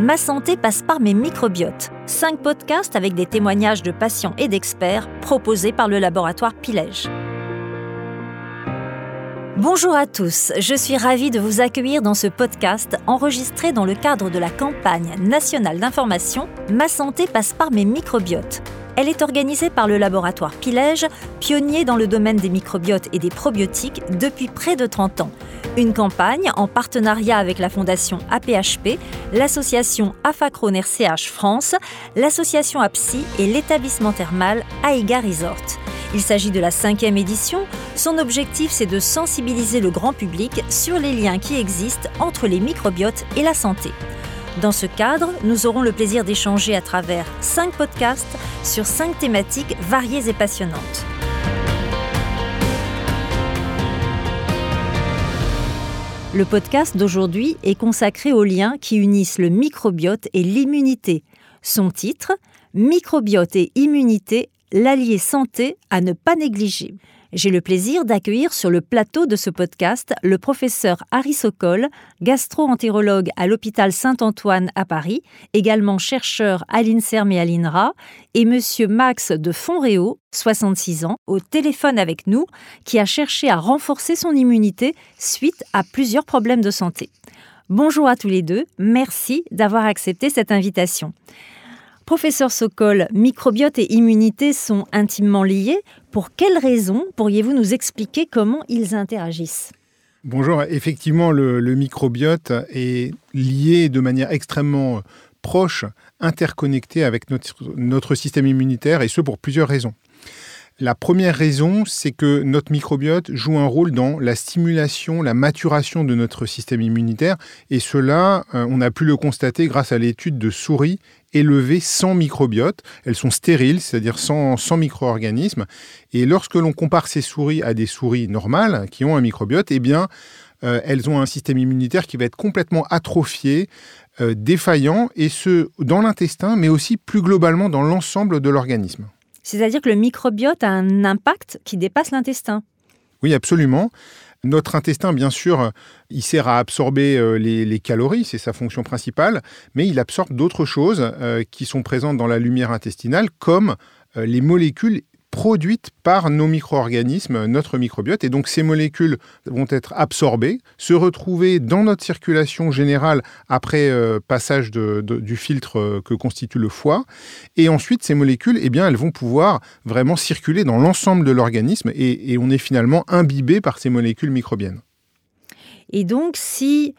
Ma santé passe par mes microbiotes. Cinq podcasts avec des témoignages de patients et d'experts proposés par le laboratoire Pilège. Bonjour à tous, je suis ravie de vous accueillir dans ce podcast enregistré dans le cadre de la campagne nationale d'information Ma santé passe par mes microbiotes. Elle est organisée par le laboratoire Pilège, pionnier dans le domaine des microbiotes et des probiotiques depuis près de 30 ans. Une campagne en partenariat avec la fondation APHP, l'association Afacron RCH France, l'association APSI et l'établissement thermal AIGA Resort. Il s'agit de la cinquième édition. Son objectif, c'est de sensibiliser le grand public sur les liens qui existent entre les microbiotes et la santé. Dans ce cadre, nous aurons le plaisir d'échanger à travers cinq podcasts sur cinq thématiques variées et passionnantes. Le podcast d'aujourd'hui est consacré aux liens qui unissent le microbiote et l'immunité. Son titre Microbiote et immunité, l'allié santé à ne pas négliger. J'ai le plaisir d'accueillir sur le plateau de ce podcast le professeur Harry Sokol, gastro-entérologue à l'hôpital Saint-Antoine à Paris, également chercheur à l'INSERM et à l'INRA, et monsieur Max de Fonréau, 66 ans, au téléphone avec nous, qui a cherché à renforcer son immunité suite à plusieurs problèmes de santé. Bonjour à tous les deux, merci d'avoir accepté cette invitation. Professeur Sokol, microbiote et immunité sont intimement liés. Pour quelles raisons pourriez-vous nous expliquer comment ils interagissent? Bonjour, effectivement, le, microbiote est lié de manière extrêmement proche, interconnecté avec notre, notre système immunitaire, et ce pour plusieurs raisons. La première raison, c'est que notre microbiote joue un rôle dans la stimulation, la maturation de notre système immunitaire. Et cela, euh, on a pu le constater grâce à l'étude de souris élevées sans microbiote. Elles sont stériles, c'est-à-dire sans, micro-organismes. Et lorsque l'on compare ces souris à des souris normales qui ont un microbiote, eh bien, euh, elles ont un système immunitaire qui va être complètement atrophié, euh, défaillant, et ce, dans l'intestin, mais aussi plus globalement dans l'ensemble de l'organisme. C'est-à-dire que le microbiote a un impact qui dépasse l'intestin? Oui, absolument. Notre intestin, bien sûr, il sert à absorber euh, les, calories, c'est sa fonction principale, mais il absorbe d'autres choses euh, qui sont présentes dans la lumière intestinale, comme euh, les molécules produites par nos micro-organismes, notre microbiote. Et donc ces molécules vont être absorbées, se retrouver dans notre circulation générale après euh, passage du filtre euh, que constitue le foie. Et ensuite, ces molécules, eh bien, elles vont pouvoir vraiment circuler dans l'ensemble de l'organisme et, on est finalement imbibé par ces molécules microbiennes. Et donc, si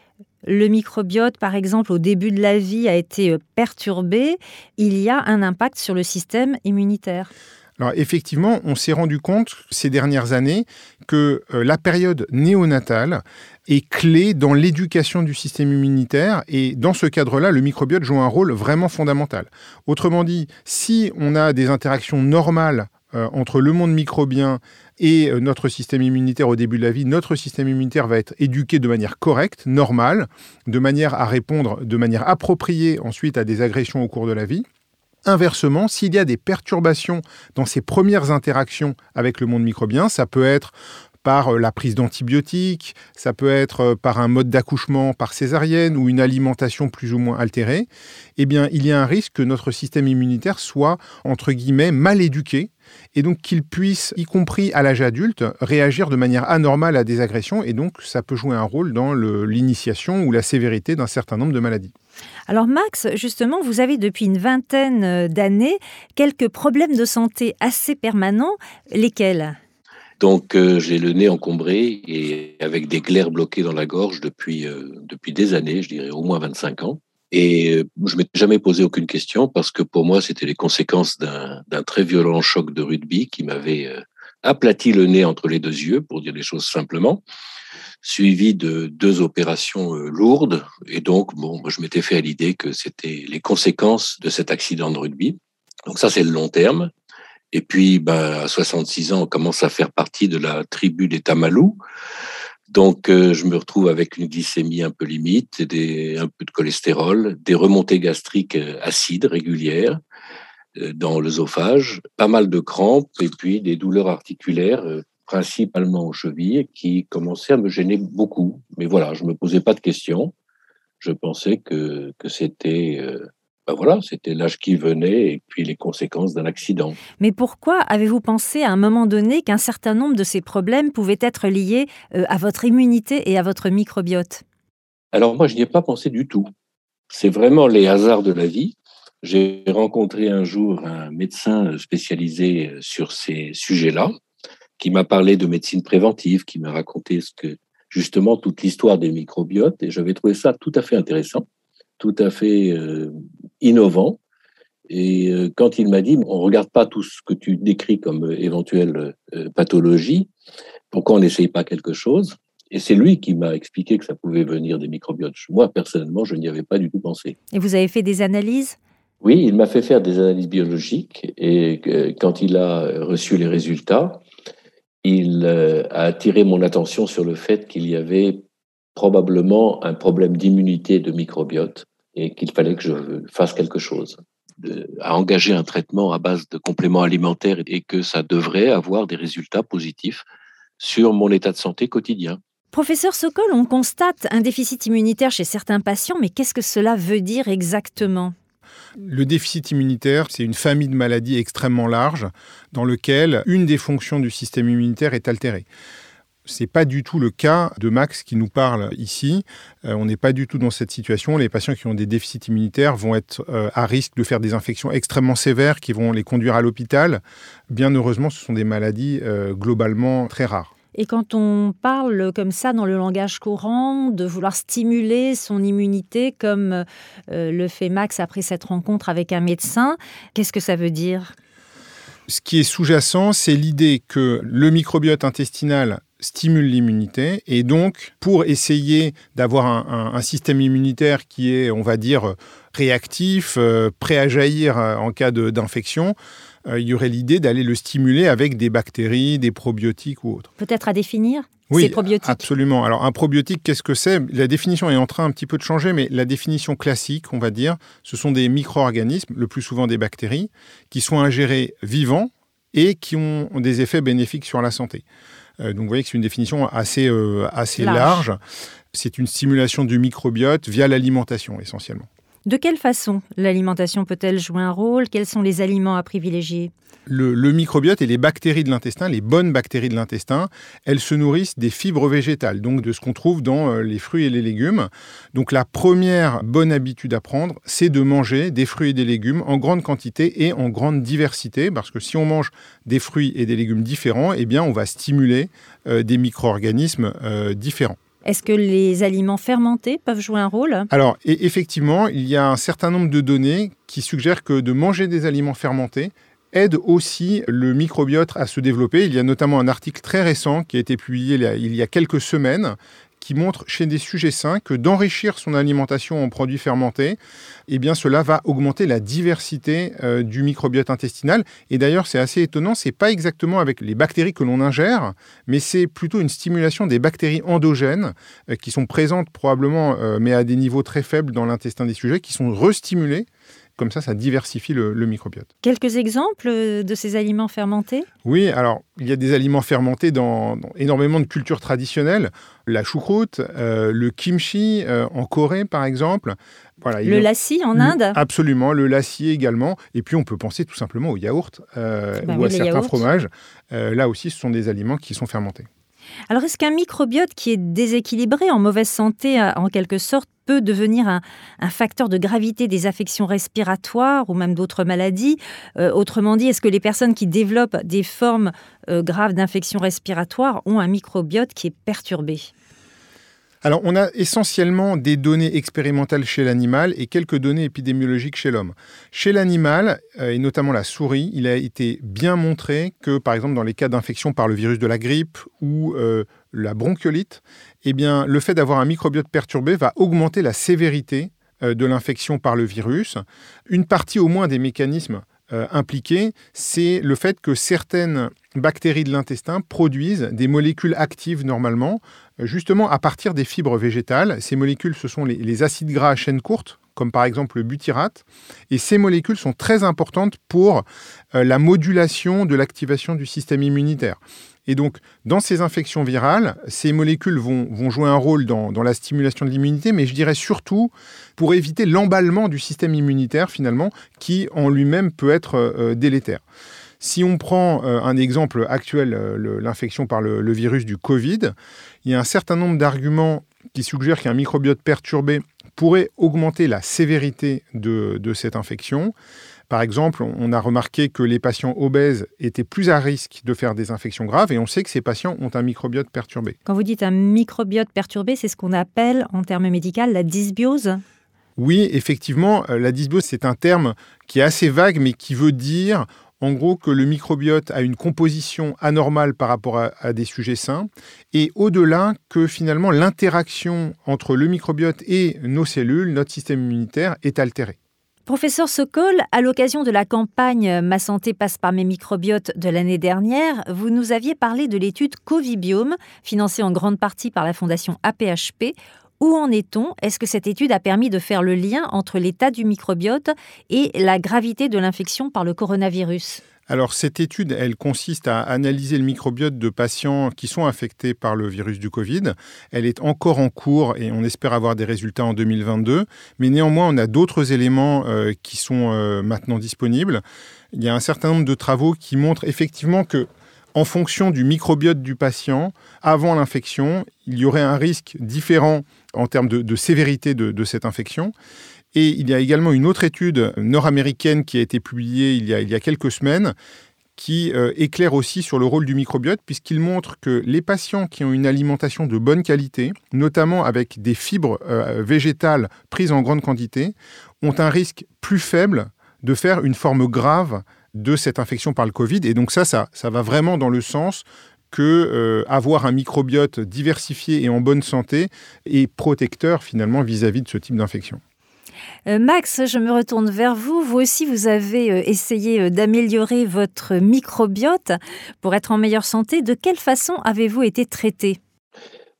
le microbiote, par exemple, au début de la vie a été perturbé, il y a un impact sur le système immunitaire. Alors effectivement, on s'est rendu compte ces dernières années que euh, la période néonatale est clé dans l'éducation du système immunitaire et dans ce cadre-là, le microbiote joue un rôle vraiment fondamental. Autrement dit, si on a des interactions normales euh, entre le monde microbien et euh, notre système immunitaire au début de la vie, notre système immunitaire va être éduqué de manière correcte, normale, de manière à répondre de manière appropriée ensuite à des agressions au cours de la vie. Inversement, s'il y a des perturbations dans ces premières interactions avec le monde microbien, ça peut être par euh, la prise d'antibiotiques, ça peut être euh, par un mode d'accouchement par césarienne ou une alimentation plus ou moins altérée, eh bien, il y a un risque que notre système immunitaire soit, entre guillemets, mal éduqué et donc qu'il puisse, y compris à l'âge adulte, réagir de manière anormale à des agressions, et donc ça peut jouer un rôle dans l'initiation ou la sévérité d'un certain nombre de maladies. Alors Max, justement, vous avez depuis une vingtaine euh, d'années quelques problèmes de santé assez permanents. Lesquels? Donc euh, j'ai le nez encombré et avec des glaires bloquées dans la gorge depuis, euh, depuis des années, je dirais au moins 25 ans. Et je ne m'étais jamais posé aucune question parce que pour moi, c'était les conséquences d'un très violent choc de rugby qui m'avait aplati le nez entre les deux yeux, pour dire les choses simplement suivi de deux opérations euh, lourdes. Et donc, bon, je m'étais fait à l'idée que c'était les conséquences de cet accident de rugby. Donc ça, c'est le long terme. Et puis, ben, à 66 ans, on commence à faire partie de la tribu des Tamalous. Donc, euh, je me retrouve avec une glycémie un peu limite, un peu de cholestérol, des remontées gastriques euh, acides régulières dans l'œsophage, pas mal de crampes et puis des douleurs articulaires principalement aux chevilles, qui commençaient à me gêner beaucoup. Mais voilà, je ne me posais pas de questions. Je pensais que, que c'était ben voilà, c'était l'âge qui venait et puis les conséquences d'un accident. Mais pourquoi avez-vous pensé à un moment donné qu'un certain nombre de ces problèmes pouvaient être liés euh, à votre immunité et à votre microbiote? Alors moi, je n'y ai pas pensé du tout. C'est vraiment les hasards de la vie. J'ai rencontré un jour un médecin spécialisé sur ces sujets-là, qui m'a parlé de médecine préventive, qui m'a raconté ce que justement toute l'histoire des microbiotes, et j'avais trouvé ça tout à fait intéressant tout à fait euh, innovant. Et euh, quand il m'a dit, on ne regarde pas tout ce que tu décris comme euh, éventuelle pathologie, pourquoi on n'essaye pas quelque chose? Et c'est lui qui m'a expliqué que ça pouvait venir des microbiotes. Moi, personnellement, je n'y avais pas du tout pensé. Et vous avez fait des analyses? Oui, il m'a fait faire des analyses biologiques. Et quand il a reçu les résultats, il a attiré mon attention sur le fait qu'il y avait probablement un problème d'immunité de microbiote et qu'il fallait que je fasse quelque chose, à engager un traitement à base de compléments alimentaires et que ça devrait avoir des résultats positifs sur mon état de santé quotidien. Professeur Sokol, on constate un déficit immunitaire chez certains patients, mais qu'est-ce que cela veut dire exactement? Le déficit immunitaire, c'est une famille de maladies extrêmement large dans lequel une des fonctions du système immunitaire est altérée. C'est pas du tout le cas de Max qui nous parle ici. Euh, on n'est pas du tout dans cette situation. Les patients qui ont des déficits immunitaires vont être euh, à risque de faire des infections extrêmement sévères qui vont les conduire à l'hôpital. Bien heureusement, ce sont des maladies euh, globalement très rares. Et quand on parle comme ça dans le langage courant, de vouloir stimuler son immunité comme le fait Max après cette rencontre avec un médecin, qu'est-ce que ça veut dire? Ce qui est sous-jacent, c'est l'idée que le microbiote intestinal stimule l'immunité et donc pour essayer d'avoir un, système immunitaire qui est, on va dire, réactif, euh, prêt à jaillir euh, en cas d'infection, euh, il y aurait l'idée d'aller le stimuler avec des bactéries, des probiotiques ou autres. Peut-être à définir oui, ces probiotiques absolument. Alors un probiotique, qu'est-ce que c'est? La définition est en train un petit peu de changer, mais la définition classique, on va dire, ce sont des micro-organismes, le plus souvent des bactéries, qui sont ingérés vivants et qui ont des effets bénéfiques sur la santé. Euh, donc vous voyez que c'est une définition assez, euh, assez large. C'est une stimulation du microbiote via l'alimentation essentiellement. De quelle façon l'alimentation peut-elle jouer un rôle? Quels sont les aliments à privilégier? Le, microbiote et les bactéries de l'intestin, les bonnes bactéries de l'intestin, elles se nourrissent des fibres végétales, donc de ce qu'on trouve dans euh, les fruits et les légumes. Donc la première bonne habitude à prendre, c'est de manger des fruits et des légumes en grande quantité et en grande diversité, parce que si on mange des fruits et des légumes différents, eh bien on va stimuler euh, des micro-organismes euh, différents. Est-ce que les aliments fermentés peuvent jouer un rôle? Alors, effectivement, il y a un certain nombre de données qui suggèrent que de manger des aliments fermentés aide aussi le microbiote à se développer. Il y a notamment un article très récent qui a été publié il y a quelques semaines qui montre chez des sujets sains que d'enrichir son alimentation en produits fermentés, eh cela va augmenter la diversité euh, du microbiote intestinal. Et d'ailleurs, c'est assez étonnant, c'est pas exactement avec les bactéries que l'on ingère, mais c'est plutôt une stimulation des bactéries endogènes euh, qui sont présentes probablement, euh, mais à des niveaux très faibles dans l'intestin des sujets, qui sont restimulées comme ça, ça diversifie le, microbiote. Quelques exemples de ces aliments fermentés? Oui, alors il y a des aliments fermentés dans, énormément de cultures traditionnelles. La choucroute, euh, le kimchi euh, en Corée par exemple. Voilà, le lassi en Inde? Absolument, le lassi également. Et puis on peut penser tout simplement au yaourt euh, bah ou à certains fromages. là aussi, ce sont des aliments qui sont fermentés. Alors est-ce qu'un microbiote qui est déséquilibré, en mauvaise santé en quelque sorte, peut devenir un, facteur de gravité des affections respiratoires ou même d'autres maladies? Euh, autrement dit, est-ce que les personnes qui développent des formes euh, graves d'infections respiratoires ont un microbiote qui est perturbé? Alors, on a essentiellement des données expérimentales chez l'animal et quelques données épidémiologiques chez l'homme. Chez l'animal, euh, et notamment la souris, il a été bien montré que, par exemple, dans les cas d'infection par le virus de la grippe ou la bronchiolite, eh bien, le fait d'avoir un microbiote perturbé va augmenter la sévérité euh, de l'infection par le virus. Une partie au moins des mécanismes euh, impliqués, c'est le fait que certaines bactéries de l'intestin produisent des molécules actives normalement, euh, justement à partir des fibres végétales. Ces molécules, ce sont les, acides gras à chaîne courte, comme par exemple le butyrate. Et ces molécules sont très importantes pour la modulation de l'activation du système immunitaire. Et donc, dans ces infections virales, ces molécules vont, jouer un rôle dans, dans la stimulation de l'immunité, mais je dirais surtout pour éviter l'emballement du système immunitaire, finalement, qui en lui-même peut être euh, délétère. Si on prend euh, un exemple actuel, euh, l'infection par le, virus du Covid, il y a un certain nombre d'arguments qui suggèrent qu'un microbiote perturbé pourrait augmenter la sévérité de, cette infection. Par exemple, on a remarqué que les patients obèses étaient plus à risque de faire des infections graves et on sait que ces patients ont un microbiote perturbé. Quand vous dites un microbiote perturbé, c'est ce qu'on appelle en termes médicaux la dysbiose? Oui, effectivement, euh, la dysbiose, c'est un terme qui est assez vague mais qui veut dire en gros que le microbiote a une composition anormale par rapport à, des sujets sains, et au-delà que finalement l'interaction entre le microbiote et nos cellules, notre système immunitaire, est altérée. Professeur Sokol, à l'occasion de la campagne Ma santé passe par mes microbiotes de l'année dernière, vous nous aviez parlé de l'étude Covibiome, financée en grande partie par la fondation APHP, où en est-on? Est-ce que cette étude a permis de faire le lien entre l'état du microbiote et la gravité de l'infection par le coronavirus? Alors cette étude, elle consiste à analyser le microbiote de patients qui sont infectés par le virus du Covid. Elle est encore en cours et on espère avoir des résultats en 2022. Mais néanmoins, on a d'autres éléments euh, qui sont euh, maintenant disponibles. Il y a un certain nombre de travaux qui montrent effectivement que en fonction du microbiote du patient, avant l'infection, il y aurait un risque différent en termes de, sévérité de, cette infection. Et il y a également une autre étude nord-américaine qui a été publiée il y a, quelques semaines qui euh, éclaire aussi sur le rôle du microbiote, puisqu'il montre que les patients qui ont une alimentation de bonne qualité, notamment avec des fibres euh, végétales prises en grande quantité, ont un risque plus faible de faire une forme grave de cette infection par le Covid. Et donc ça, ça, va vraiment dans le sens que euh, avoir un microbiote diversifié et en bonne santé est protecteur finalement vis-à-vis de ce type d'infection. Euh, Max, je me retourne vers vous. Vous aussi, vous avez euh, essayé d'améliorer votre microbiote pour être en meilleure santé. De quelle façon avez-vous été traité?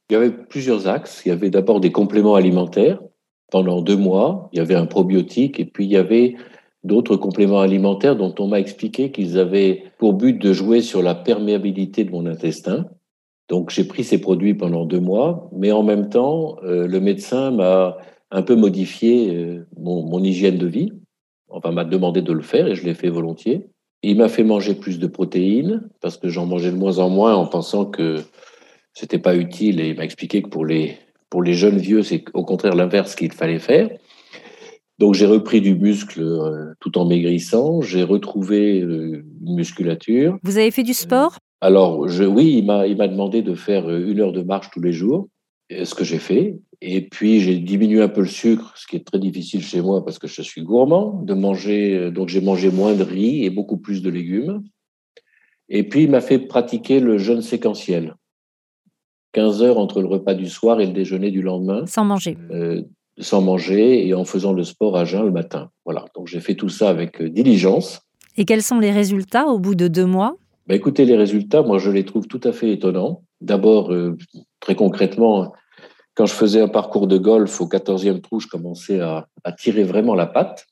Il y avait plusieurs axes. Il y avait d'abord des compléments alimentaires. Pendant deux mois, il y avait un probiotique et puis il y avait d'autres compléments alimentaires dont on m'a expliqué qu'ils avaient pour but de jouer sur la perméabilité de mon intestin. Donc j'ai pris ces produits pendant deux mois, mais en même temps, euh, le médecin m'a un peu modifié euh, mon, hygiène de vie. Enfin, m'a demandé de le faire et je l'ai fait volontiers. Il m'a fait manger plus de protéines parce que j'en mangeais de moins en moins en pensant que c'était pas utile et il m'a expliqué que pour les, pour les jeunes vieux, c'est au contraire l'inverse qu'il fallait faire. Donc j'ai repris du muscle euh, tout en maigrissant, j'ai retrouvé euh, une musculature. Vous avez fait du sport? Alors je, oui, il m'a, demandé de faire une heure de marche tous les jours, ce que j'ai fait. Et puis j'ai diminué un peu le sucre, ce qui est très difficile chez moi parce que je suis gourmand, de manger. Donc j'ai mangé moins de riz et beaucoup plus de légumes. Et puis il m'a fait pratiquer le jeûne séquentiel. 15 heures entre le repas du soir et le déjeuner du lendemain. Sans manger sans manger et en faisant le sport à jeun le matin. Voilà, donc j'ai fait tout ça avec euh, diligence. Et quels sont les résultats au bout de deux mois? Ben Écoutez, les résultats, moi je les trouve tout à fait étonnants. D'abord, euh, très concrètement, quand je faisais un parcours de golf au 14e trou, je commençais à, tirer vraiment la patte.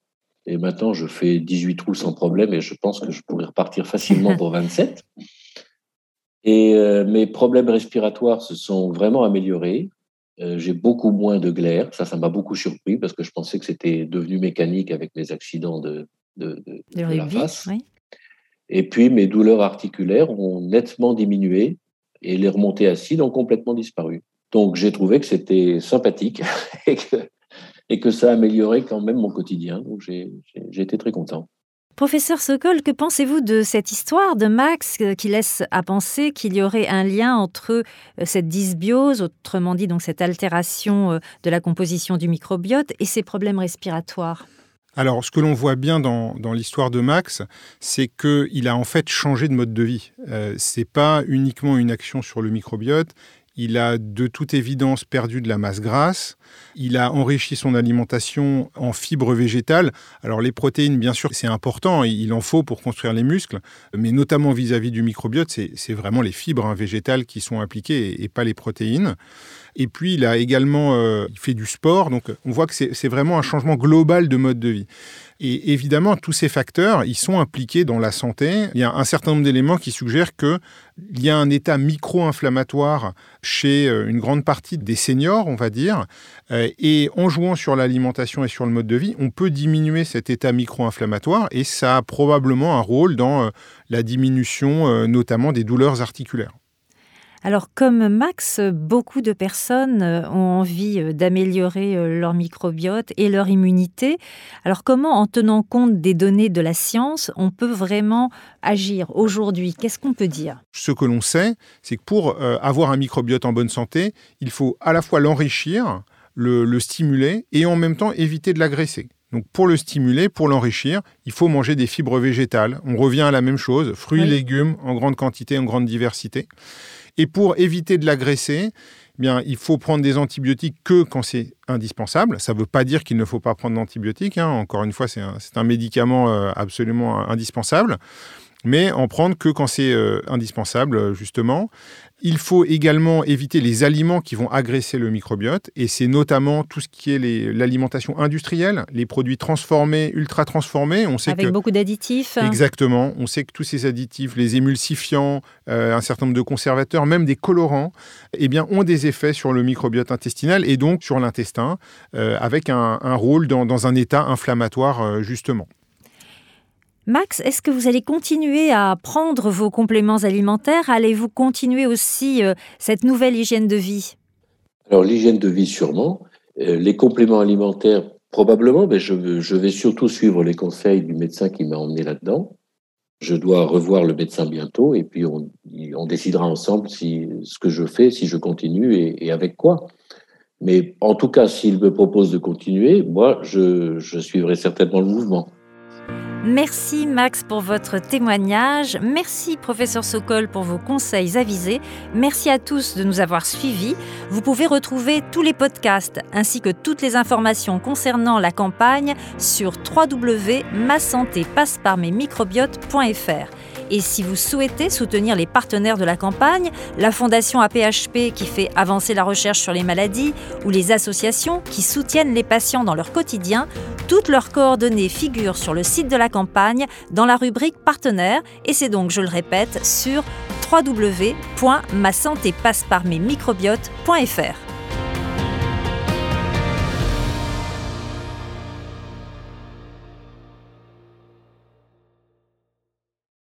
Et maintenant, je fais 18 trous sans problème et je pense que je pourrais repartir facilement pour 27. Et euh, mes problèmes respiratoires se sont vraiment améliorés. Euh, j'ai beaucoup moins de glaire. Ça, ça m'a beaucoup surpris parce que je pensais que c'était devenu mécanique avec mes accidents de, de, la face. Et puis, mes douleurs articulaires ont nettement diminué et les remontées acides ont complètement disparu. Donc, j'ai trouvé que c'était sympathique et que, ça améliorait quand même mon quotidien. Donc, j'ai été très content. Professeur Sokol, que pensez-vous de cette histoire de Max euh, qui laisse à penser qu'il y aurait un lien entre euh, cette dysbiose, autrement dit donc cette altération euh, de la composition du microbiote, et ses problèmes respiratoires? Alors, ce que l'on voit bien dans, l'histoire de Max, c'est qu'il a en fait changé de mode de vie. Ce c'est pas uniquement une action sur le microbiote, il a de toute évidence perdu de la masse grasse. Il a enrichi son alimentation en fibres végétales. Alors les protéines, bien sûr, c'est important, il en faut pour construire les muscles, mais notamment vis-à-vis du microbiote, c'est vraiment les fibres hein, végétales qui sont impliquées et, pas les protéines. Et puis, il a également euh, fait du sport. Donc, on voit que c'est vraiment un changement global de mode de vie. Et évidemment, tous ces facteurs, ils sont impliqués dans la santé. Il y a un certain nombre d'éléments qui suggèrent qu'il y a un état micro-inflammatoire chez euh, une grande partie des seniors, on va dire. Euh, et en jouant sur l'alimentation et sur le mode de vie, on peut diminuer cet état micro-inflammatoire et ça a probablement un rôle dans euh, la diminution notamment des douleurs articulaires. Alors comme Max, beaucoup de personnes euh, ont envie euh, d'améliorer euh, leur microbiote et leur immunité. Alors comment, en tenant compte des données de la science, on peut vraiment agir aujourd'hui? Qu'est-ce qu'on peut dire? Ce que l'on sait, c'est que pour avoir un microbiote en bonne santé, il faut à la fois l'enrichir, le, le stimuler et en même temps éviter de l'agresser. Donc pour le stimuler, pour l'enrichir, il faut manger des fibres végétales. On revient à la même chose, fruits, légumes en grande quantité, en grande diversité. Et pour éviter de l'agresser, eh il faut prendre des antibiotiques que quand c'est indispensable. Ça ne veut pas dire qu'il ne faut pas prendre d'antibiotiques. Hein. Encore une fois, c'est un, médicament euh, absolument indispensable. Mais en prendre que quand c'est euh, indispensable, justement. Il faut également éviter les aliments qui vont agresser le microbiote, et c'est notamment tout ce qui est l'alimentation industrielle, les produits transformés, ultra transformés. On sait Avec beaucoup d'additifs. Exactement. On sait que tous ces additifs, les émulsifiants, euh, un certain nombre de conservateurs, même des colorants, eh bien, ont des effets sur le microbiote intestinal et donc sur l'intestin, euh, avec un, rôle dans, un état inflammatoire, euh, justement. Max, est-ce que vous allez continuer à prendre vos compléments alimentaires? Allez-vous continuer aussi euh, cette nouvelle hygiène de vie? Alors l'hygiène de vie sûrement. Euh, les compléments alimentaires probablement, mais je, vais surtout suivre les conseils du médecin qui m'a emmené là-dedans. Je dois revoir le médecin bientôt et puis on, décidera ensemble si ce que je fais, si je continue et, avec quoi. Mais en tout cas, s'il me propose de continuer, moi, je suivrai certainement le mouvement. Merci Max pour votre témoignage. Merci professeur Sokol pour vos conseils avisés. Merci à tous de nous avoir suivis. Vous pouvez retrouver tous les podcasts ainsi que toutes les informations concernant la campagne sur www.masantépasseparmesmicrobiotes.fr. Et si vous souhaitez soutenir les partenaires de la campagne, la Fondation APHP qui fait avancer la recherche sur les maladies ou les associations qui soutiennent les patients dans leur quotidien, toutes leurs coordonnées figurent sur le site de la campagne dans la rubrique Partenaires et c'est donc, je le répète, sur www.masantépasseparmesmicrobiotes.fr.